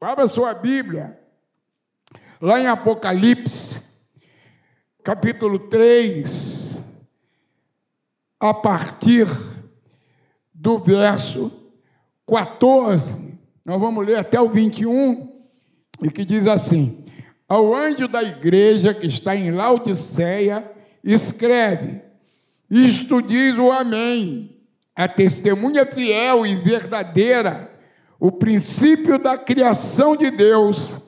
Abra sua Bíblia, lá em Apocalipse, capítulo 3, a partir do verso 14. Nós vamos ler até o 21, e que diz assim: Ao anjo da igreja que está em Laodiceia, escreve: Isto diz o Amém, a testemunha fiel e verdadeira o princípio da criação de Deus.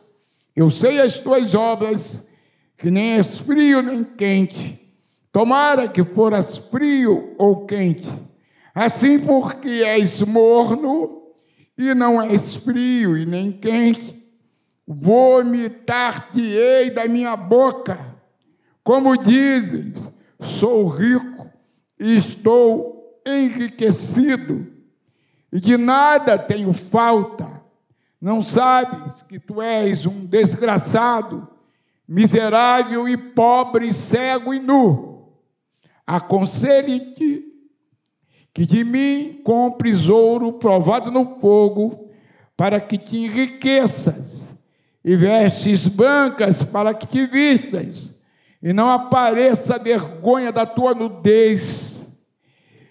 Eu sei as tuas obras, que nem és frio nem quente. Tomara que foras frio ou quente. Assim, porque és morno e não és frio e nem quente, vomitar-te-ei da minha boca. Como dizes, sou rico e estou enriquecido e de nada tenho falta. Não sabes que tu és um desgraçado, miserável e pobre, cego e nu. Aconselho-te que de mim compres ouro provado no fogo, para que te enriqueças, e vestes brancas para que te vistas, e não apareça a vergonha da tua nudez,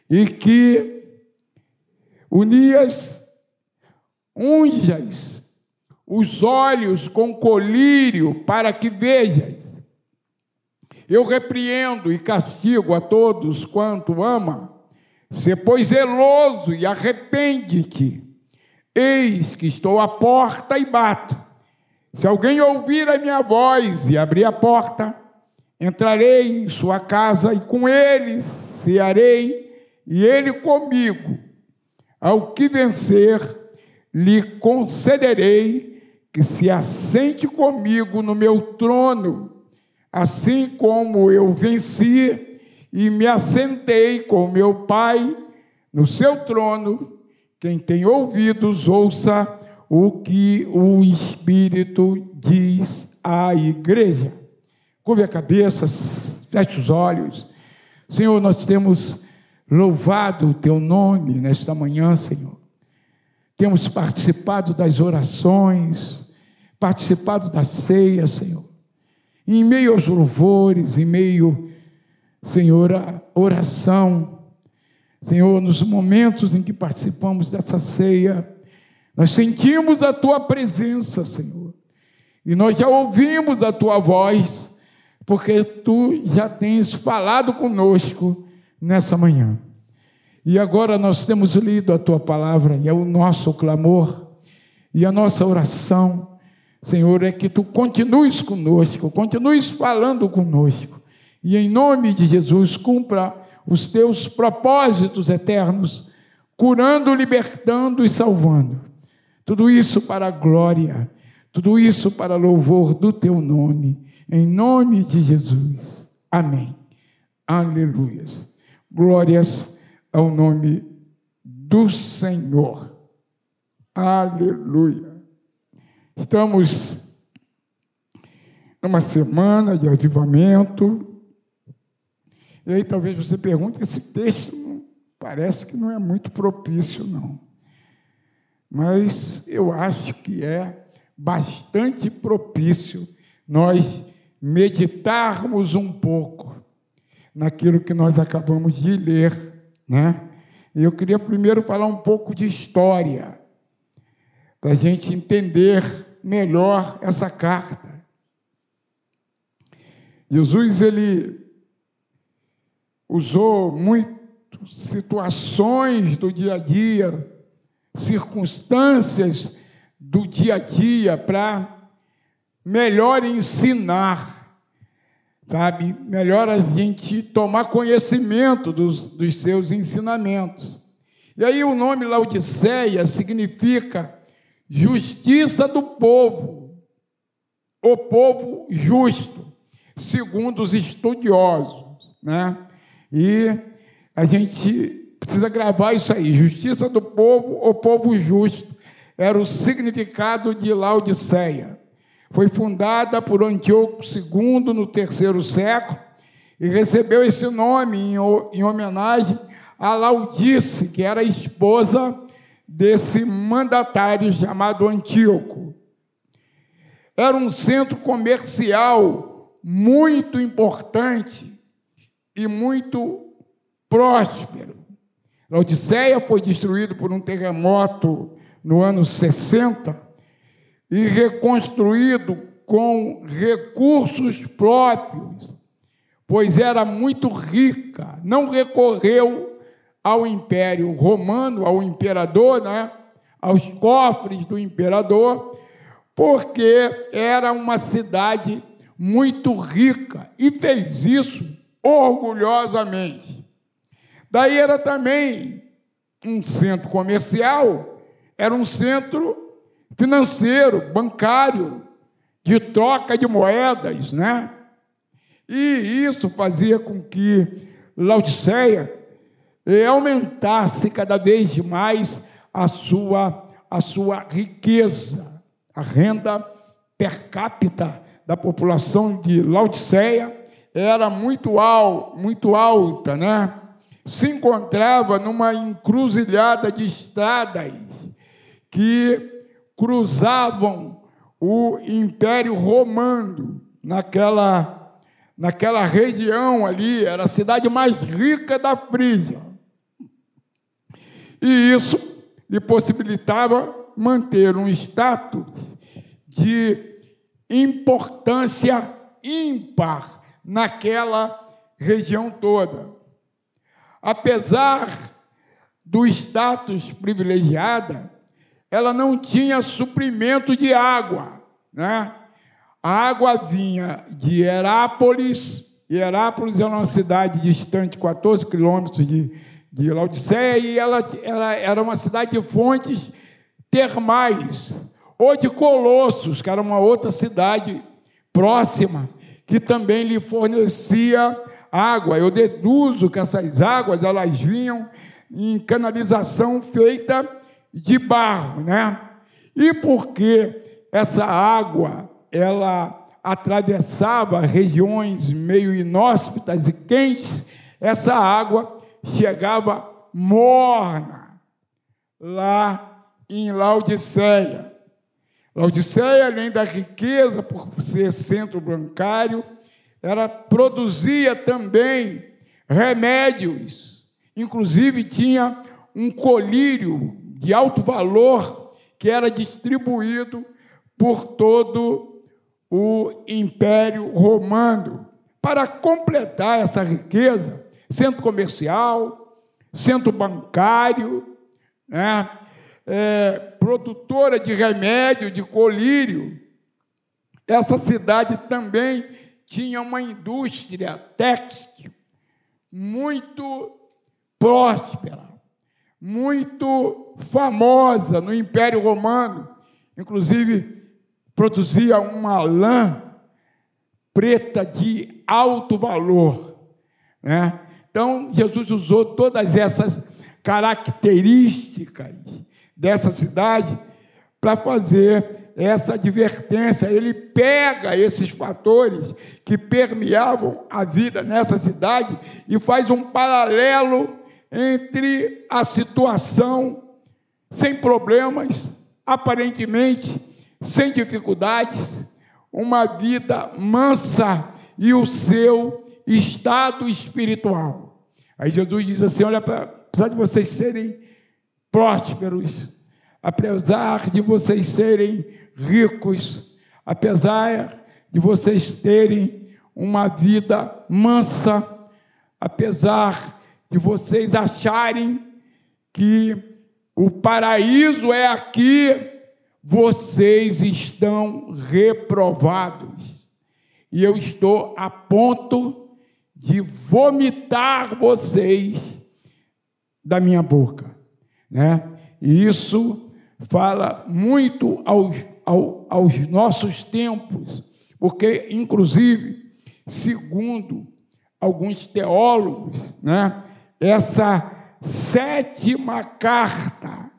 e que Unias, unjas os olhos com colírio para que vejas. Eu repreendo e castigo a todos quanto ama. Se pois zeloso e arrepende-te. Eis que estou à porta e bato. Se alguém ouvir a minha voz e abrir a porta, entrarei em sua casa e com ele cearei e ele comigo. Ao que vencer, lhe concederei que se assente comigo no meu trono, assim como eu venci e me assentei com meu Pai no seu trono. Quem tem ouvidos, ouça o que o Espírito diz à igreja. Curve a cabeça, feche os olhos. Senhor, nós temos Louvado o teu nome nesta manhã, Senhor. Temos participado das orações, participado da ceia, Senhor. em meio aos louvores, em meio, Senhor, à oração, Senhor, nos momentos em que participamos dessa ceia, nós sentimos a tua presença, Senhor. E nós já ouvimos a tua voz, porque tu já tens falado conosco nessa manhã. E agora nós temos lido a tua palavra e é o nosso clamor e a nossa oração, Senhor, é que tu continues conosco, continues falando conosco. E em nome de Jesus, cumpra os teus propósitos eternos, curando, libertando e salvando. Tudo isso para a glória, tudo isso para louvor do teu nome, em nome de Jesus. Amém. Aleluias. Glórias ao nome do Senhor. Aleluia. Estamos numa semana de avivamento. E aí talvez você pergunte, esse texto parece que não é muito propício, não. Mas eu acho que é bastante propício nós meditarmos um pouco naquilo que nós acabamos de ler, né? Eu queria primeiro falar um pouco de história, para a gente entender melhor essa carta. Jesus, ele usou muito situações do dia a dia, circunstâncias do dia a dia para melhor ensinar sabe? Melhor a gente tomar conhecimento dos, dos seus ensinamentos. E aí o nome Laodiceia significa justiça do povo, o povo justo, segundo os estudiosos, né? E a gente precisa gravar isso aí, justiça do povo, o povo justo, era o significado de Laodiceia. Foi fundada por Antíoco II no terceiro século e recebeu esse nome em homenagem a Laudice, que era esposa desse mandatário chamado Antíoco. era um centro comercial muito importante e muito próspero. Laodiceia foi destruído por um terremoto no ano 60 e reconstruído com recursos próprios, pois era muito rica, não recorreu ao Império Romano, ao imperador, né? aos cofres do imperador, porque era uma cidade muito rica e fez isso orgulhosamente. Daí era também um centro comercial, era um centro financeiro, bancário, de troca de moedas, né? E isso fazia com que Laodiceia eh, aumentasse cada vez mais a sua, a sua riqueza, a renda per capita da população de Laodiceia era muito, al, muito alta, né? Se encontrava numa encruzilhada de estradas que cruzavam o Império Romano naquela, naquela região ali, era a cidade mais rica da Frígia. E isso lhe possibilitava manter um status de importância ímpar naquela região toda. Apesar do status privilegiada, ela não tinha suprimento de água, né? A água vinha de Herápolis, Herápolis era uma cidade distante, 14 quilômetros de, de Laodiceia, e ela, ela era uma cidade de fontes termais, ou de Colossos, que era uma outra cidade próxima, que também lhe fornecia água. Eu deduzo que essas águas elas vinham em canalização feita de barro, né? E porque essa água ela atravessava regiões meio inóspitas e quentes, essa água chegava morna lá em Laodiceia. Laodiceia, além da riqueza por ser centro bancário, ela produzia também remédios, inclusive tinha um colírio de alto valor que era distribuído por todo o Império Romano. Para completar essa riqueza, centro comercial, centro bancário, né? É, produtora de remédio, de colírio. Essa cidade também tinha uma indústria têxtil muito próspera, muito famosa no Império Romano, inclusive produzia uma lã preta de alto valor. Né? Então, Jesus usou todas essas características dessa cidade para fazer essa advertência. Ele pega esses fatores que permeavam a vida nessa cidade e faz um paralelo entre a situação sem problemas, aparentemente sem dificuldades, uma vida mansa e o seu estado espiritual. Aí Jesus diz assim: olha, apesar de vocês serem prósperos, apesar de vocês serem ricos, apesar de vocês terem uma vida mansa, apesar de vocês acharem que o paraíso é aqui, vocês estão reprovados. E eu estou a ponto de vomitar vocês da minha boca, né? E isso fala muito aos, aos, aos nossos tempos, porque, inclusive, segundo alguns teólogos, né, essa sétima carta,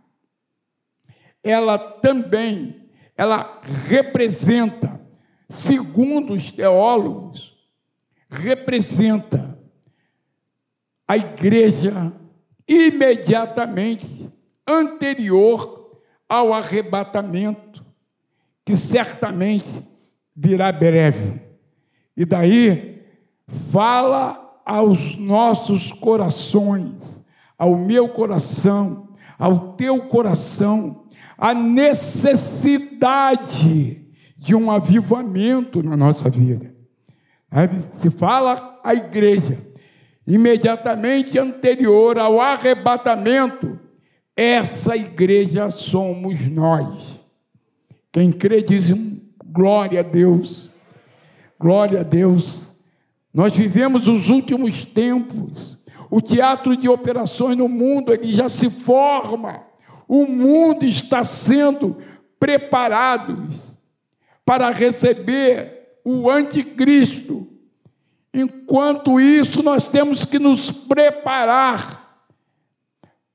ela também, ela representa, segundo os teólogos, representa a igreja imediatamente anterior ao arrebatamento, que certamente virá breve. E daí fala aos nossos corações, ao meu coração, ao teu coração, a necessidade de um avivamento na nossa vida. Se fala a igreja, imediatamente anterior ao arrebatamento, essa igreja somos nós. Quem crê diz glória a Deus, glória a Deus. Nós vivemos os últimos tempos. O teatro de operações no mundo ele já se forma. O mundo está sendo preparado para receber o anticristo. Enquanto isso, nós temos que nos preparar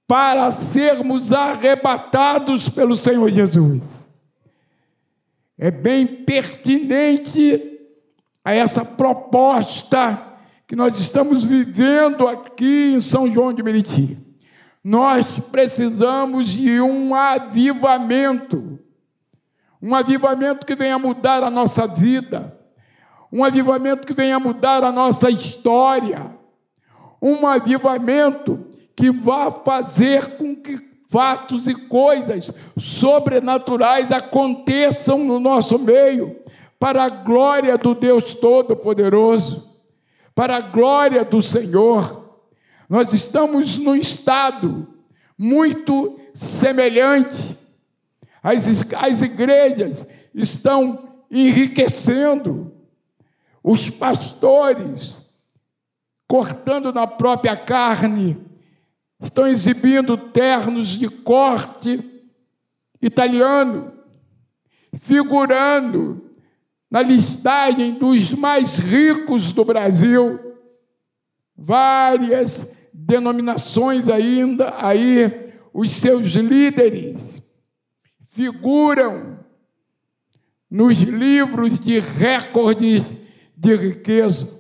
para sermos arrebatados pelo Senhor Jesus. É bem pertinente a essa proposta que nós estamos vivendo aqui em São João de Meriti. Nós precisamos de um avivamento, um avivamento que venha mudar a nossa vida, um avivamento que venha mudar a nossa história, um avivamento que vá fazer com que fatos e coisas sobrenaturais aconteçam no nosso meio, para a glória do Deus Todo-Poderoso, para a glória do Senhor. Nós estamos num estado muito semelhante. As, as igrejas estão enriquecendo, os pastores cortando na própria carne estão exibindo ternos de corte italiano, figurando na listagem dos mais ricos do Brasil, várias denominações ainda aí, os seus líderes figuram nos livros de recordes de riqueza.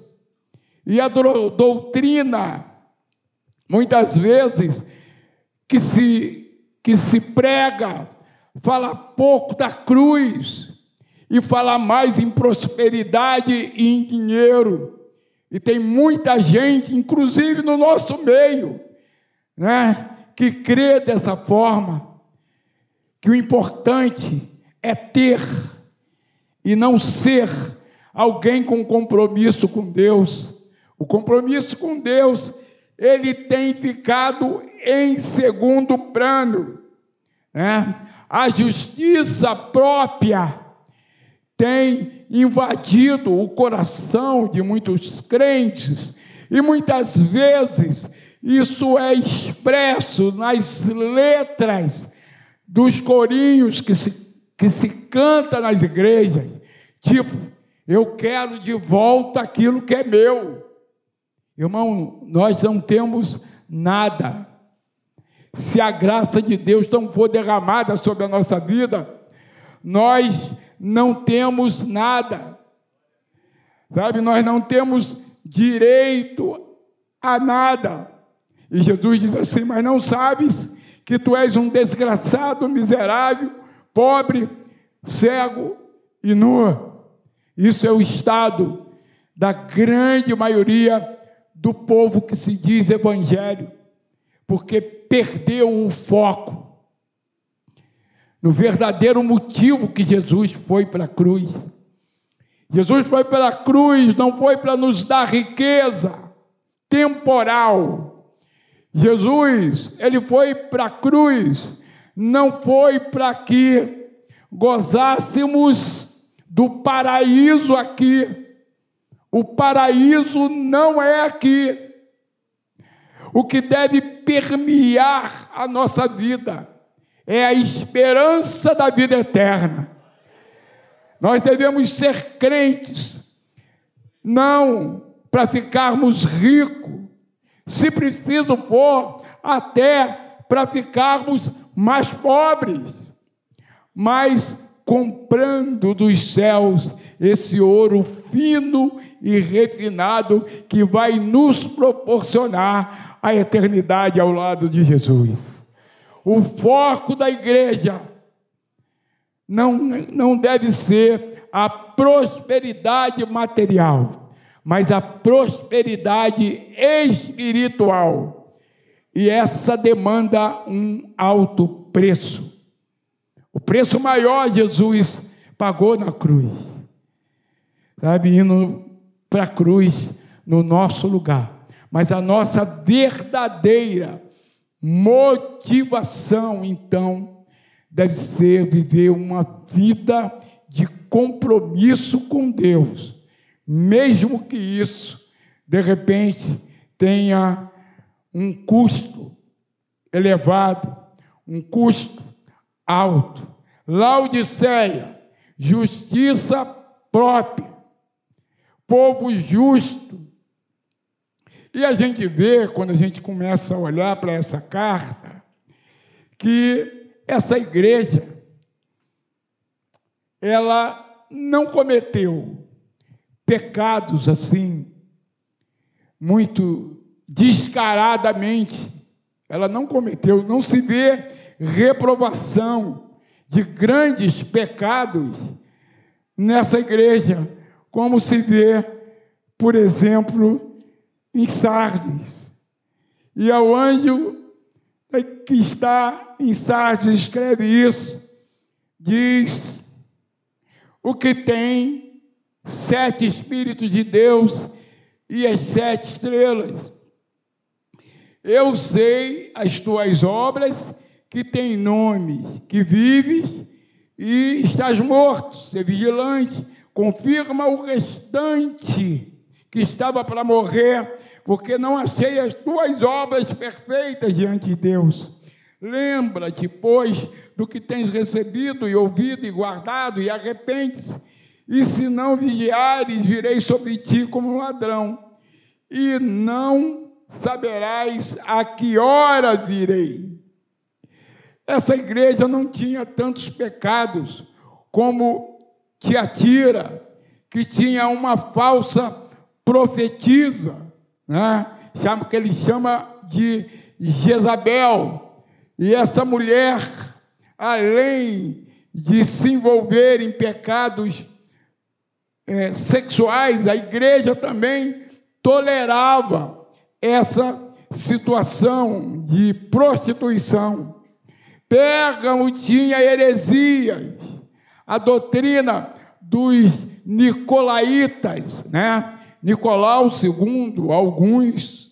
E a doutrina Muitas vezes que se, que se prega, fala pouco da cruz e fala mais em prosperidade e em dinheiro. E tem muita gente, inclusive no nosso meio, né, que crê dessa forma, que o importante é ter e não ser alguém com compromisso com Deus. O compromisso com Deus ele tem ficado em segundo plano. Né? A justiça própria tem invadido o coração de muitos crentes, e muitas vezes isso é expresso nas letras dos corinhos que se, que se canta nas igrejas, tipo, eu quero de volta aquilo que é meu. Irmão, nós não temos nada. Se a graça de Deus não for derramada sobre a nossa vida, nós não temos nada. Sabe, nós não temos direito a nada. E Jesus diz assim: Mas não sabes que tu és um desgraçado, miserável, pobre, cego e nu. Isso é o estado da grande maioria do povo que se diz evangélico, porque perdeu o foco no verdadeiro motivo que Jesus foi para a cruz. Jesus foi para a cruz, não foi para nos dar riqueza temporal. Jesus, ele foi para a cruz, não foi para que gozássemos do paraíso aqui, o paraíso não é aqui. O que deve permear a nossa vida é a esperança da vida eterna. Nós devemos ser crentes, não para ficarmos ricos, se preciso for, até para ficarmos mais pobres, mas comprando dos céus esse ouro fino e refinado que vai nos proporcionar a eternidade ao lado de Jesus. O foco da igreja não, não deve ser a prosperidade material, mas a prosperidade espiritual. E essa demanda um alto preço. O preço maior Jesus pagou na cruz. Sabe, indo para a cruz no nosso lugar. Mas a nossa verdadeira motivação, então, deve ser viver uma vida de compromisso com Deus, mesmo que isso, de repente, tenha um custo elevado, um custo alto. Laodiceia, justiça própria, povo justo. E a gente vê, quando a gente começa a olhar para essa carta, que essa igreja, ela não cometeu pecados assim, muito descaradamente. Ela não cometeu, não se vê reprovação de grandes pecados nessa igreja, como se vê, por exemplo, em Sardes. E ao anjo que está em Sardes escreve isso, diz o que tem sete Espíritos de Deus e as sete estrelas. Eu sei as tuas obras que tem nome, que vives e estás morto, ser vigilante, confirma o restante que estava para morrer, porque não achei as tuas obras perfeitas diante de Deus. Lembra-te, pois, do que tens recebido e ouvido e guardado, e arrepende-se. E se não vigiares, virei sobre ti como um ladrão, e não saberás a que hora virei. Essa igreja não tinha tantos pecados como Tiatira, que tinha uma falsa profetisa, né? Chama, que ele chama de Jezabel. E essa mulher, além de se envolver em pecados é, sexuais, a igreja também tolerava essa situação de prostituição. Pérgamo tinha heresias, a doutrina dos nicolaítas, né? Nicolau II, alguns,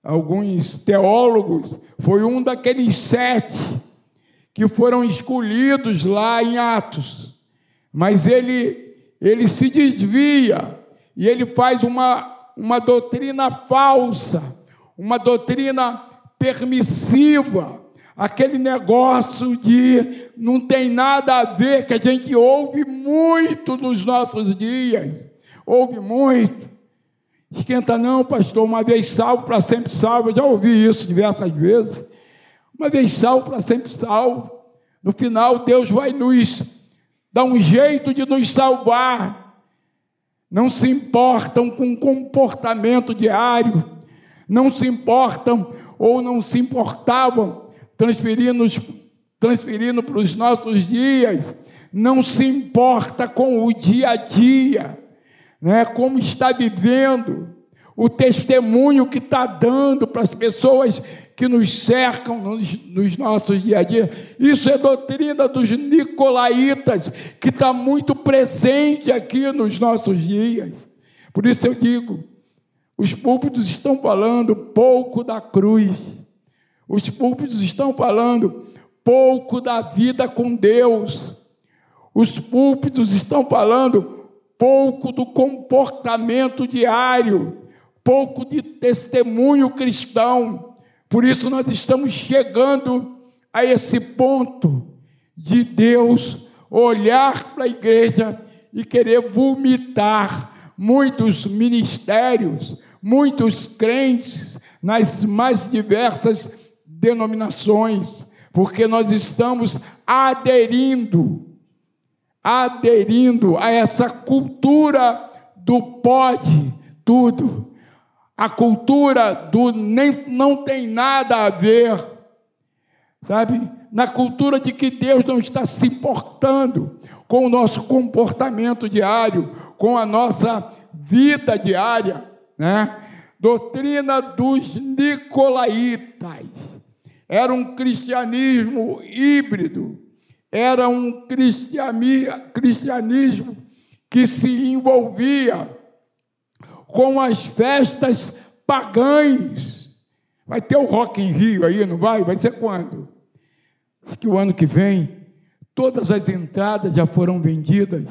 alguns teólogos, foi um daqueles sete que foram escolhidos lá em Atos. Mas ele, ele se desvia e ele faz uma, uma doutrina falsa, uma doutrina permissiva, aquele negócio de não tem nada a ver, que a gente ouve muito nos nossos dias, ouve muito. Esquenta não, pastor, uma vez salvo, para sempre salvo. Eu já ouvi isso diversas vezes. Uma vez salvo, para sempre salvo. No final, Deus vai nos dar um jeito de nos salvar. Não se importam com o comportamento diário, não se importam ou não se importavam transferindo, transferindo para os nossos dias, não se importa com o dia a dia, né? como está vivendo, o testemunho que está dando para as pessoas que nos cercam nos, nos, nossos dia a dia. Isso é doutrina dos nicolaítas, que está muito presente aqui nos nossos dias. Por isso eu digo: os púlpitos estão falando pouco da cruz os púlpitos estão falando pouco da vida com Deus. Os púlpitos estão falando pouco do comportamento diário, pouco de testemunho cristão. Por isso nós estamos chegando a esse ponto de Deus olhar para a igreja e querer vomitar muitos ministérios, muitos crentes nas mais diversas denominações, porque nós estamos aderindo, aderindo a essa cultura do pode tudo, a cultura do nem não tem nada a ver, sabe? Na cultura de que Deus não está se importando. com o nosso comportamento diário, com a nossa vida diária, né? Doutrina dos nicolaítas. Era um cristianismo híbrido, era um cristianismo que se envolvia com as festas pagãs. Vai ter o Rock em Rio aí, não vai? Vai ser quando? Acho que o ano que vem, todas as entradas já foram vendidas.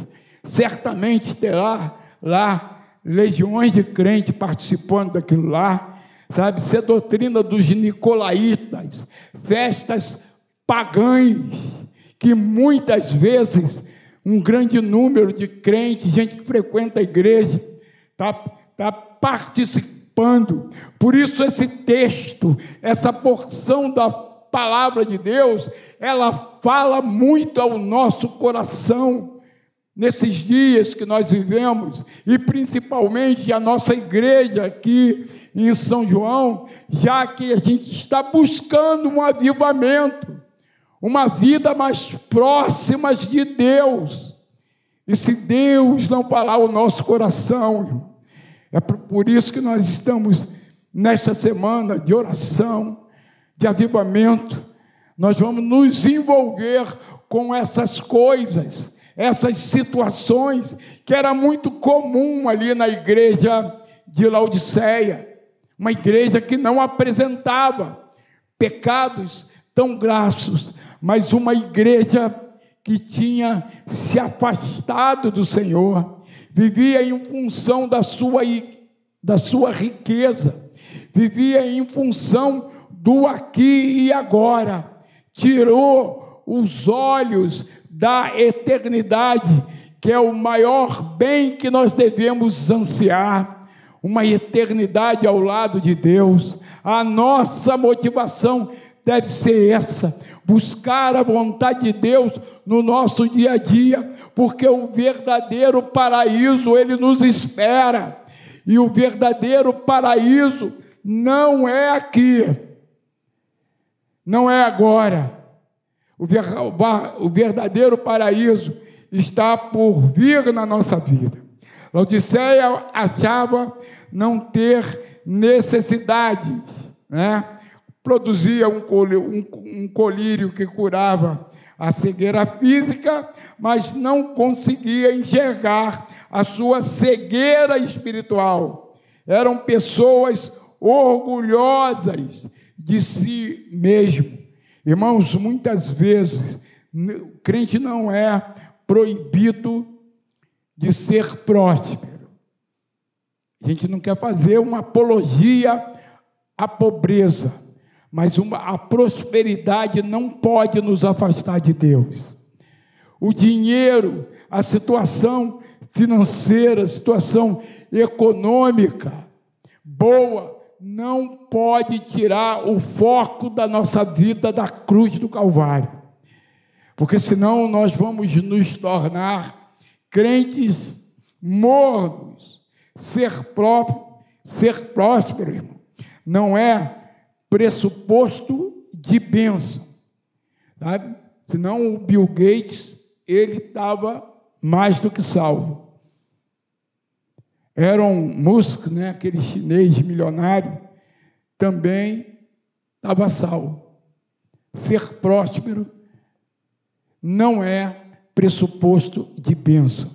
Certamente terá lá legiões de crentes participando daquilo lá. Sabe, isso é doutrina dos nicolaítas, festas pagãs, que muitas vezes um grande número de crentes, gente que frequenta a igreja, está tá participando. Por isso, esse texto, essa porção da palavra de Deus, ela fala muito ao nosso coração nesses dias que nós vivemos, e principalmente a nossa igreja aqui em São João, já que a gente está buscando um avivamento, uma vida mais próxima de Deus. E se Deus não falar o nosso coração, é por isso que nós estamos nesta semana de oração, de avivamento, nós vamos nos envolver com essas coisas, essas situações que era muito comum ali na igreja de Laodiceia, uma igreja que não apresentava pecados tão grassos, mas uma igreja que tinha se afastado do Senhor, vivia em função da sua, da sua riqueza, vivia em função do aqui e agora, tirou os olhos da eternidade, que é o maior bem que nós devemos ansiar, uma eternidade ao lado de Deus. A nossa motivação deve ser essa: buscar a vontade de Deus no nosso dia a dia, porque o verdadeiro paraíso ele nos espera. E o verdadeiro paraíso não é aqui, não é agora. O verdadeiro paraíso está por vir na nossa vida. Laodiceia achava não ter necessidades, né? Produzia um colírio que curava a cegueira física, mas não conseguia enxergar a sua cegueira espiritual. Eram pessoas orgulhosas de si mesmo. Irmãos, muitas vezes o crente não é proibido de ser próspero. A gente não quer fazer uma apologia à pobreza, mas uma, a prosperidade não pode nos afastar de Deus. O dinheiro, a situação financeira, a situação econômica boa, não pode tirar o foco da nossa vida da cruz do Calvário. Porque senão nós vamos nos tornar crentes mornos. Ser próprio, ser próspero, irmão, não é pressuposto de bênção. Sabe? Senão o Bill Gates, ele estava mais do que salvo. Elon Musk, né, aquele chinês milionário, também estava salvo. Ser próspero não é pressuposto de bênção.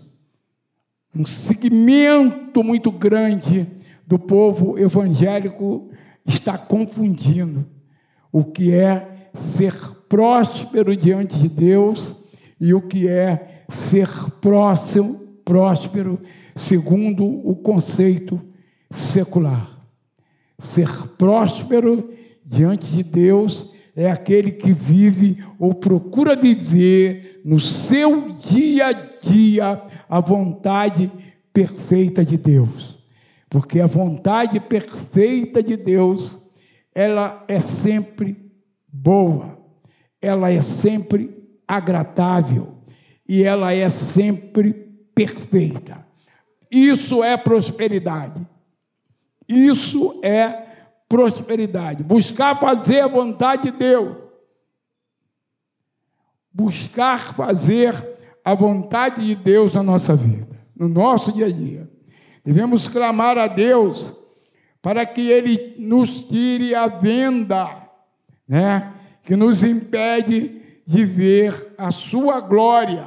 Um segmento muito grande do povo evangélico está confundindo o que é ser próspero diante de Deus e o que é ser próximo, próspero segundo o conceito secular. Ser próspero diante de Deus é aquele que vive ou procura viver no seu dia a dia a vontade perfeita de Deus. Porque a vontade perfeita de Deus, ela é sempre boa, ela é sempre agradável e ela é sempre perfeita. Isso é prosperidade. Isso é prosperidade. Buscar fazer a vontade de Deus. Buscar fazer a vontade de Deus na nossa vida, no nosso dia a dia. Devemos clamar a Deus para que Ele nos tire a venda, né, que nos impede de ver a Sua glória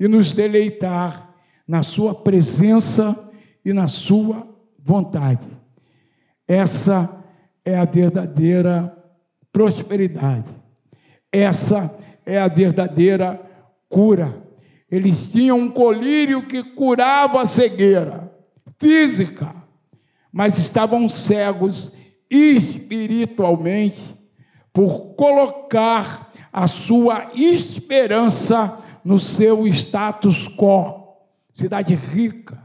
e nos deleitar na Sua presença e na Sua vontade. Essa é a verdadeira prosperidade. Essa é a verdadeira cura. Eles tinham um colírio que curava a cegueira física, mas estavam cegos espiritualmente por colocar a sua esperança no seu status quo. Cidade rica,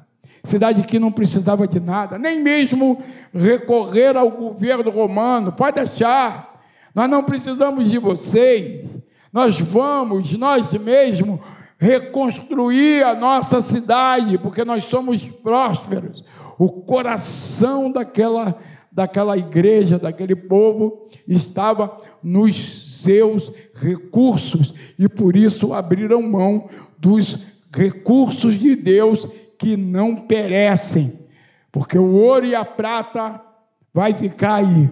cidade que não precisava de nada, nem mesmo recorrer ao governo romano. Pode deixar, nós não precisamos de vocês. Nós vamos, nós mesmos, reconstruir a nossa cidade, porque nós somos prósperos. O coração daquela, daquela igreja, daquele povo, estava nos seus recursos, e por isso abriram mão dos recursos de Deus que não perecem, porque o ouro e a prata vai ficar aí,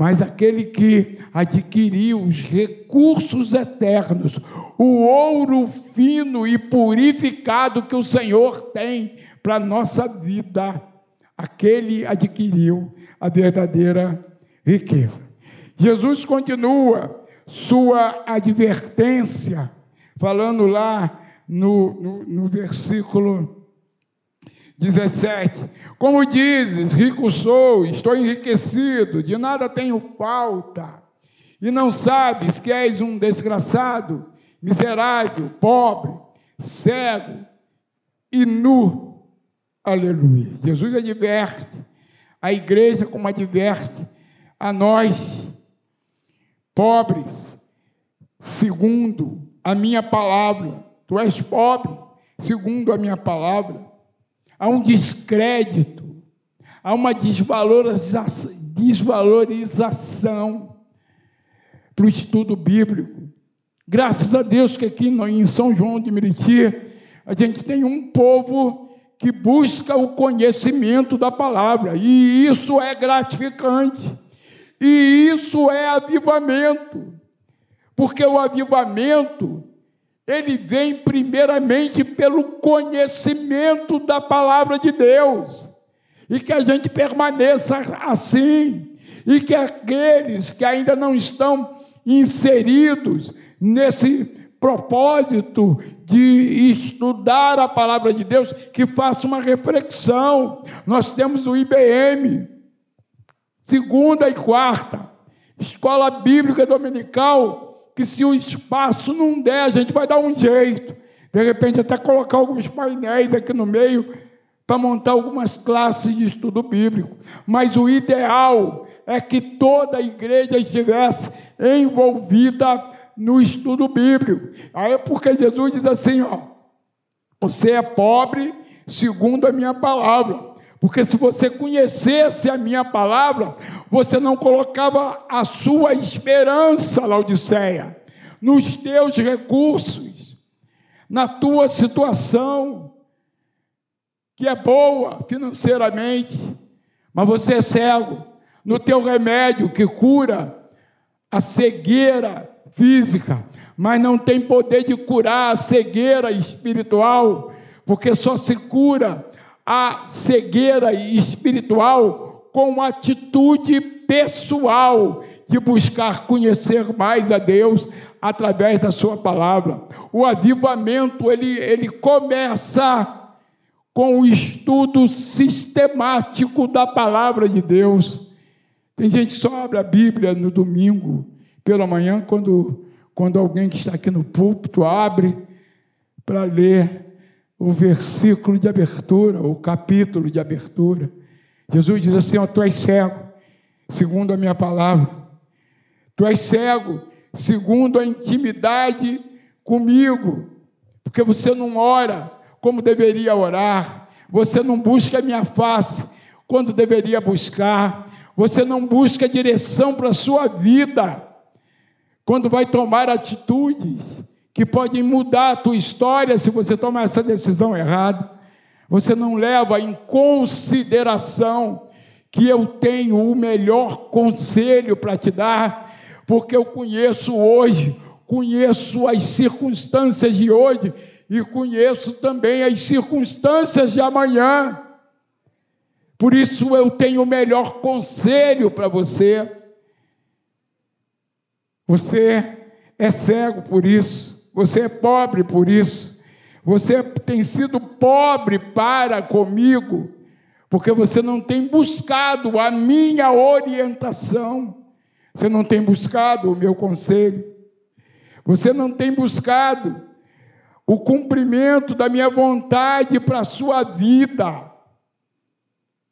mas aquele que adquiriu os recursos eternos, o ouro fino e purificado que o Senhor tem para a nossa vida, aquele adquiriu a verdadeira riqueza. Jesus continua sua advertência, falando lá no, no, no versículo 17. Como dizes, rico sou, estou enriquecido, de nada tenho falta, e não sabes que és um desgraçado, miserável, pobre, cego e nu. Aleluia. Jesus adverte a igreja como adverte a nós, pobres, segundo a minha palavra. Tu és pobre, segundo a minha palavra há um descrédito, há uma desvalorização, desvalorização para o estudo bíblico. Graças a Deus que aqui em São João de Meriti, a gente tem um povo que busca o conhecimento da palavra, e isso é gratificante, e isso é avivamento, porque o avivamento ele vem primeiramente pelo conhecimento da palavra de Deus. E que a gente permaneça assim. E que aqueles que ainda não estão inseridos nesse propósito de estudar a palavra de Deus, que faça uma reflexão. Nós temos o IBM, segunda e quarta, Escola Bíblica Dominical, que se o espaço não der, a gente vai dar um jeito. De repente, até colocar alguns painéis aqui no meio para montar algumas classes de estudo bíblico. Mas o ideal é que toda a igreja estivesse envolvida no estudo bíblico. Aí é porque Jesus diz assim, ó, você é pobre segundo a minha palavra. Porque se você conhecesse a minha palavra, você não colocava a sua esperança, Laodiceia, nos teus recursos, na tua situação, que é boa financeiramente, mas você é cego, no teu remédio que cura a cegueira física, mas não tem poder de curar a cegueira espiritual, porque só se cura a cegueira espiritual com atitude pessoal de buscar conhecer mais a Deus através da sua palavra. O avivamento ele, ele começa com o estudo sistemático da palavra de Deus. Tem gente que só abre a Bíblia no domingo pela manhã quando quando alguém que está aqui no púlpito abre para ler o versículo de abertura, o capítulo de abertura. Jesus diz assim: ó, Tu és cego, segundo a minha palavra. Tu és cego, segundo a intimidade comigo, porque você não ora como deveria orar, você não busca a minha face quando deveria buscar, você não busca direção para a sua vida, quando vai tomar atitudes que podem mudar a tua história se você tomar essa decisão errada. Você não leva em consideração que eu tenho o melhor conselho para te dar, porque eu conheço hoje, conheço as circunstâncias de hoje e conheço também as circunstâncias de amanhã. Por isso eu tenho o melhor conselho para você. Você é cego por isso, você é pobre por isso, você tem sido pobre para comigo, porque você não tem buscado a minha orientação, você não tem buscado o meu conselho, você não tem buscado o cumprimento da minha vontade para a sua vida.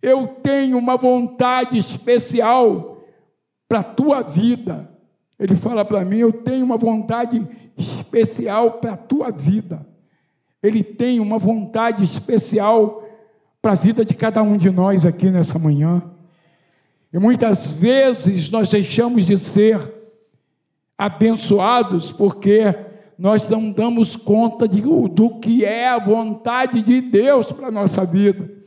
Eu tenho uma vontade especial para a tua vida. Ele fala para mim: Eu tenho uma vontade especial para a tua vida. Ele tem uma vontade especial para a vida de cada um de nós aqui nessa manhã. E muitas vezes nós deixamos de ser abençoados porque nós não damos conta de, do que é a vontade de Deus para a nossa vida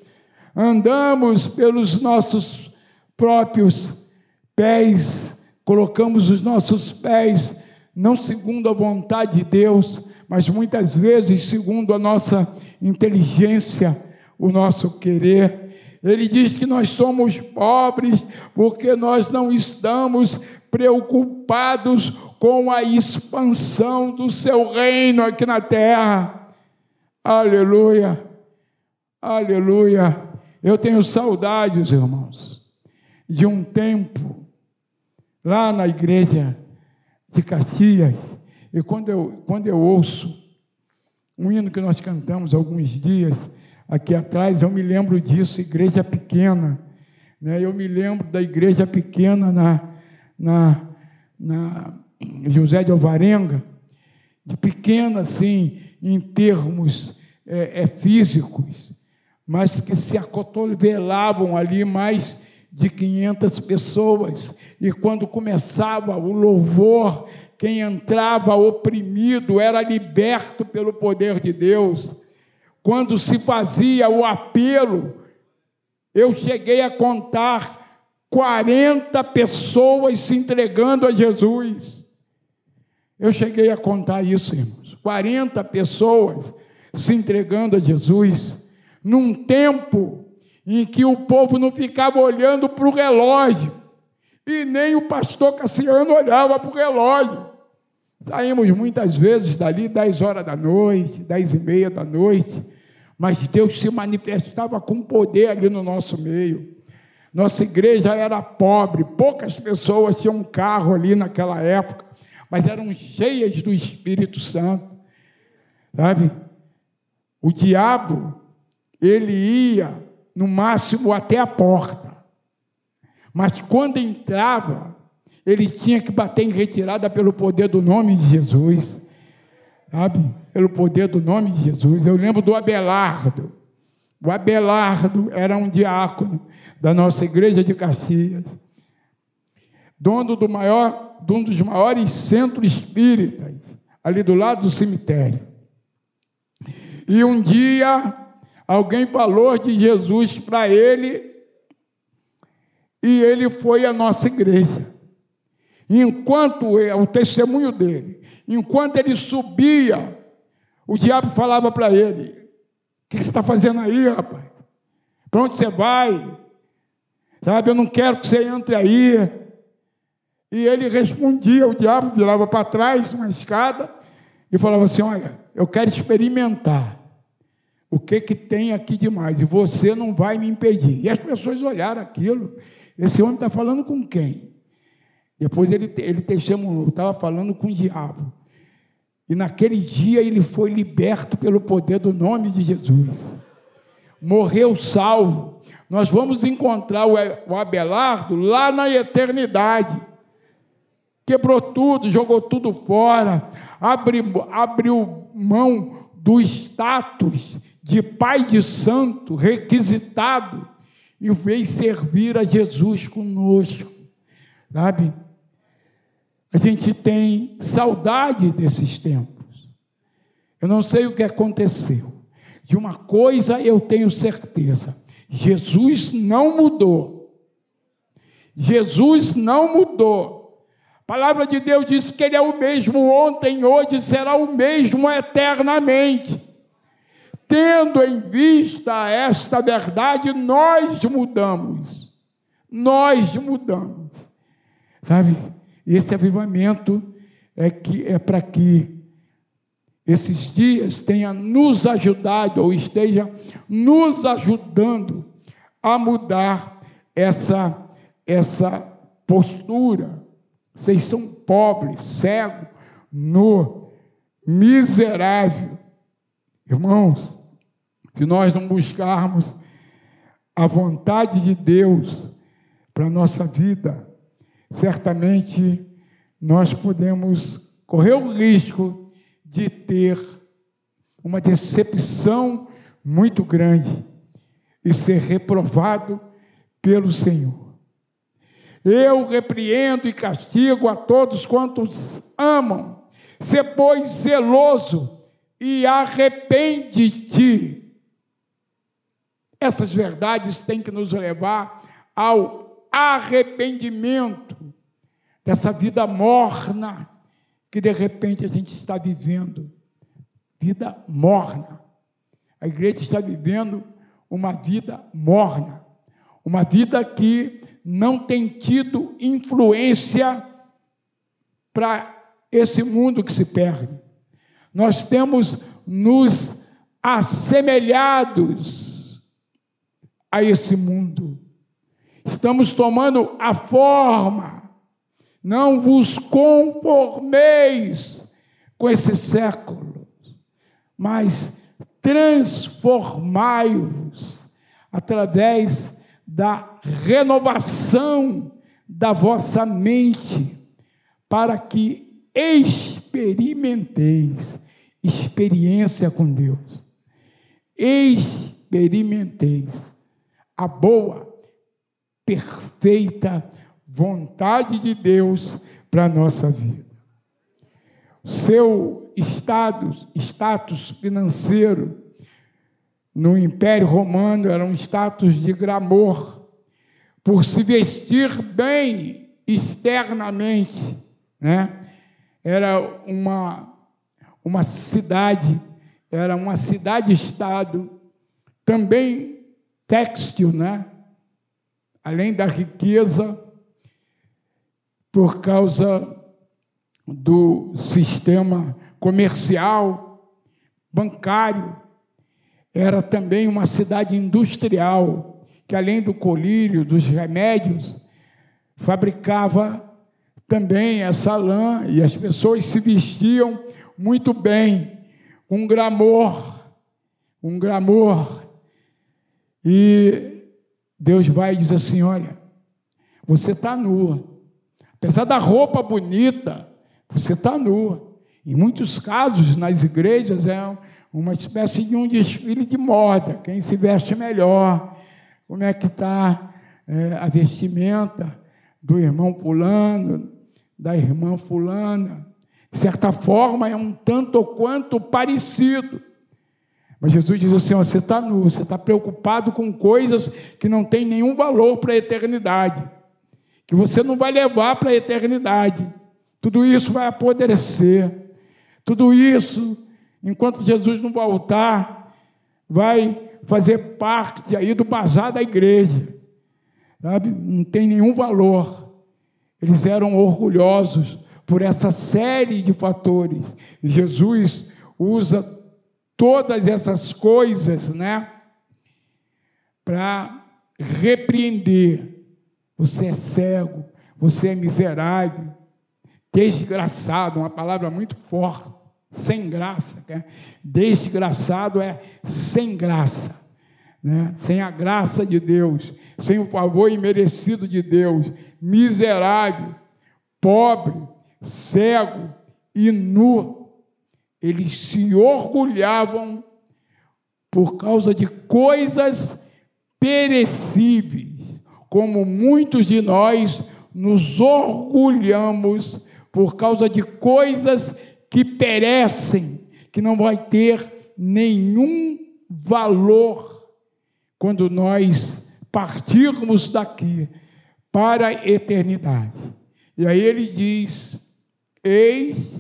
andamos pelos nossos próprios pés, colocamos os nossos pés não segundo a vontade de Deus, mas muitas vezes segundo a nossa inteligência, o nosso querer. Ele diz que nós somos pobres porque nós não estamos preocupados com a expansão do seu reino aqui na terra. Aleluia, aleluia. Eu tenho saudades, irmãos, de um tempo lá na igreja de Caxias, e quando eu, quando eu ouço um hino que nós cantamos alguns dias aqui atrás, eu me lembro disso, igreja pequena. Né? Eu me lembro da igreja pequena na, na, na José de Alvarenga, de pequena assim, em termos é, é, físicos, mas que se acotovelavam ali mais de 500 pessoas. E quando começava o louvor, quem entrava oprimido era liberto pelo poder de Deus. Quando se fazia o apelo, eu cheguei a contar 40 pessoas se entregando a Jesus. Eu cheguei a contar isso, irmãos. 40 pessoas se entregando a Jesus num tempo em que o povo não ficava olhando para o relógio, e nem o pastor Cassiano olhava para o relógio. Saímos muitas vezes dali, 10 horas da noite, 10 e meia da noite, mas Deus se manifestava com poder ali no nosso meio. Nossa igreja era pobre, poucas pessoas tinham um carro ali naquela época, mas eram cheias do Espírito Santo, sabe? O diabo ele ia, no máximo, até a porta. Mas quando entrava, ele tinha que bater em retirada pelo poder do nome de Jesus. Sabe? Pelo poder do nome de Jesus. Eu lembro do Abelardo. O Abelardo era um diácono da nossa igreja de Caxias, dono do maior, de um dos maiores centros espíritas, ali do lado do cemitério. E um dia Alguém falou de Jesus para ele e ele foi à nossa igreja. Enquanto é o testemunho dele, enquanto ele subia, o diabo falava para ele: O que você está fazendo aí, rapaz? Para onde você vai? Sabe, eu não quero que você entre aí. E ele respondia, o diabo virava para trás, uma escada, e falava assim: Olha, eu quero experimentar o que, que tem aqui demais? E você não vai me impedir. E as pessoas olharam aquilo. Esse homem está falando com quem? Depois ele, ele testemunhou, estava falando com o diabo. E naquele dia ele foi liberto pelo poder do nome de Jesus. Morreu salvo. Nós vamos encontrar o Abelardo lá na eternidade. Quebrou tudo, jogou tudo fora, abriu, abriu mão do status de pai de santo, requisitado, e veio servir a Jesus conosco, sabe? A gente tem saudade desses tempos. Eu não sei o que aconteceu. De uma coisa eu tenho certeza: Jesus não mudou. Jesus não mudou. A palavra de Deus diz que Ele é o mesmo ontem, hoje, será o mesmo eternamente. Tendo em vista esta verdade, nós mudamos. Nós mudamos. Sabe? Esse avivamento é que é para que esses dias tenha nos ajudado ou esteja nos ajudando a mudar essa essa postura. Vocês são pobres, cegos, no miserável. Irmãos, se nós não buscarmos a vontade de Deus para a nossa vida, certamente nós podemos correr o risco de ter uma decepção muito grande e ser reprovado pelo Senhor. Eu repreendo e castigo a todos quantos amam. Se pois zeloso e arrepende-te. Essas verdades têm que nos levar ao arrependimento dessa vida morna que de repente a gente está vivendo vida morna. A igreja está vivendo uma vida morna, uma vida que não tem tido influência para esse mundo que se perde. Nós temos nos assemelhados a esse mundo. Estamos tomando a forma não vos conformeis com esse século, mas transformai-vos através da renovação da vossa mente, para que experimenteis experiência com Deus. Experimenteis a boa, perfeita vontade de Deus para a nossa vida. Seu status, status financeiro no Império Romano era um status de gramor, por se vestir bem externamente, né? Era uma, uma cidade, era uma cidade-estado, também têxtil, né? Além da riqueza, por causa do sistema comercial, bancário. Era também uma cidade industrial, que além do colírio, dos remédios, fabricava também essa lã e as pessoas se vestiam muito bem, um gramor, um gramor. E Deus vai e diz assim: olha, você está nua, Apesar da roupa bonita, você está nua. Em muitos casos, nas igrejas, é uma espécie de um desfile de moda. Quem se veste melhor, como é que está é, a vestimenta do irmão fulano, da irmã fulana. De certa forma, é um tanto ou quanto parecido. Mas Jesus diz assim: você está nu, você está preocupado com coisas que não têm nenhum valor para a eternidade que você não vai levar para a eternidade. Tudo isso vai apodrecer. Tudo isso, enquanto Jesus não voltar, vai fazer parte aí do bazar da igreja. Sabe? Não tem nenhum valor. Eles eram orgulhosos por essa série de fatores. E Jesus usa todas essas coisas, né, para repreender você é cego, você é miserável, desgraçado, uma palavra muito forte, sem graça. Né? Desgraçado é sem graça, né? sem a graça de Deus, sem o favor imerecido de Deus, miserável, pobre, cego e nu. Eles se orgulhavam por causa de coisas perecíveis como muitos de nós nos orgulhamos por causa de coisas que perecem, que não vai ter nenhum valor quando nós partirmos daqui para a eternidade. E aí ele diz: Eis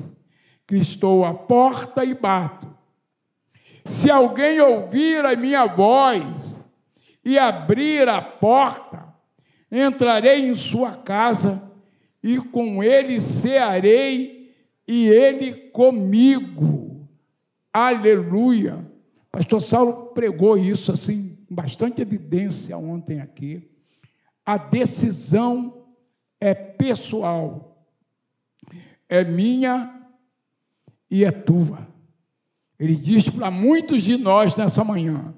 que estou à porta e bato. Se alguém ouvir a minha voz e abrir a porta, entrarei em sua casa e com ele cearei e ele comigo. Aleluia. Pastor Saulo pregou isso assim, com bastante evidência ontem aqui. A decisão é pessoal, é minha e é tua. Ele diz para muitos de nós nessa manhã: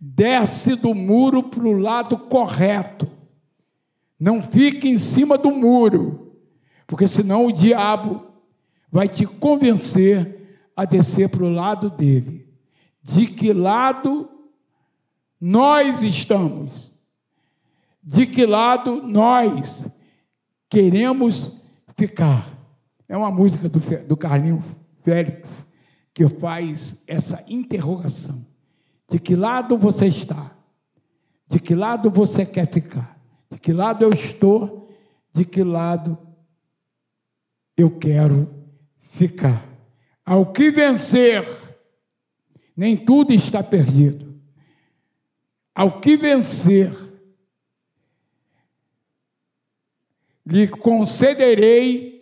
desce do muro para o lado correto, não fique em cima do muro, porque senão o diabo vai te convencer a descer para o lado dele. De que lado nós estamos? De que lado nós queremos ficar? É uma música do, do Carlinho Félix, que faz essa interrogação: de que lado você está? De que lado você quer ficar? De que lado eu estou? De que lado eu quero ficar? Ao que vencer, nem tudo está perdido. Ao que vencer, lhe concederei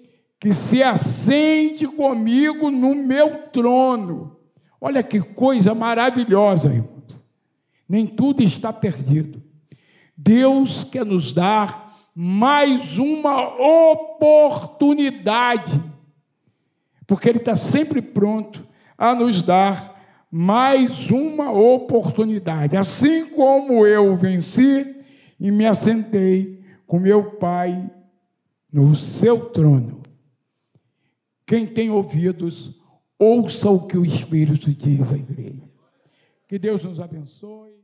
que se assente comigo no meu trono. Olha que coisa maravilhosa, irmãos. Nem tudo está perdido. Deus quer nos dar mais uma oportunidade, porque Ele está sempre pronto a nos dar mais uma oportunidade. Assim como eu venci e me assentei com meu Pai no seu trono. Quem tem ouvidos, ouça o que o Espírito diz à igreja. Que Deus nos abençoe.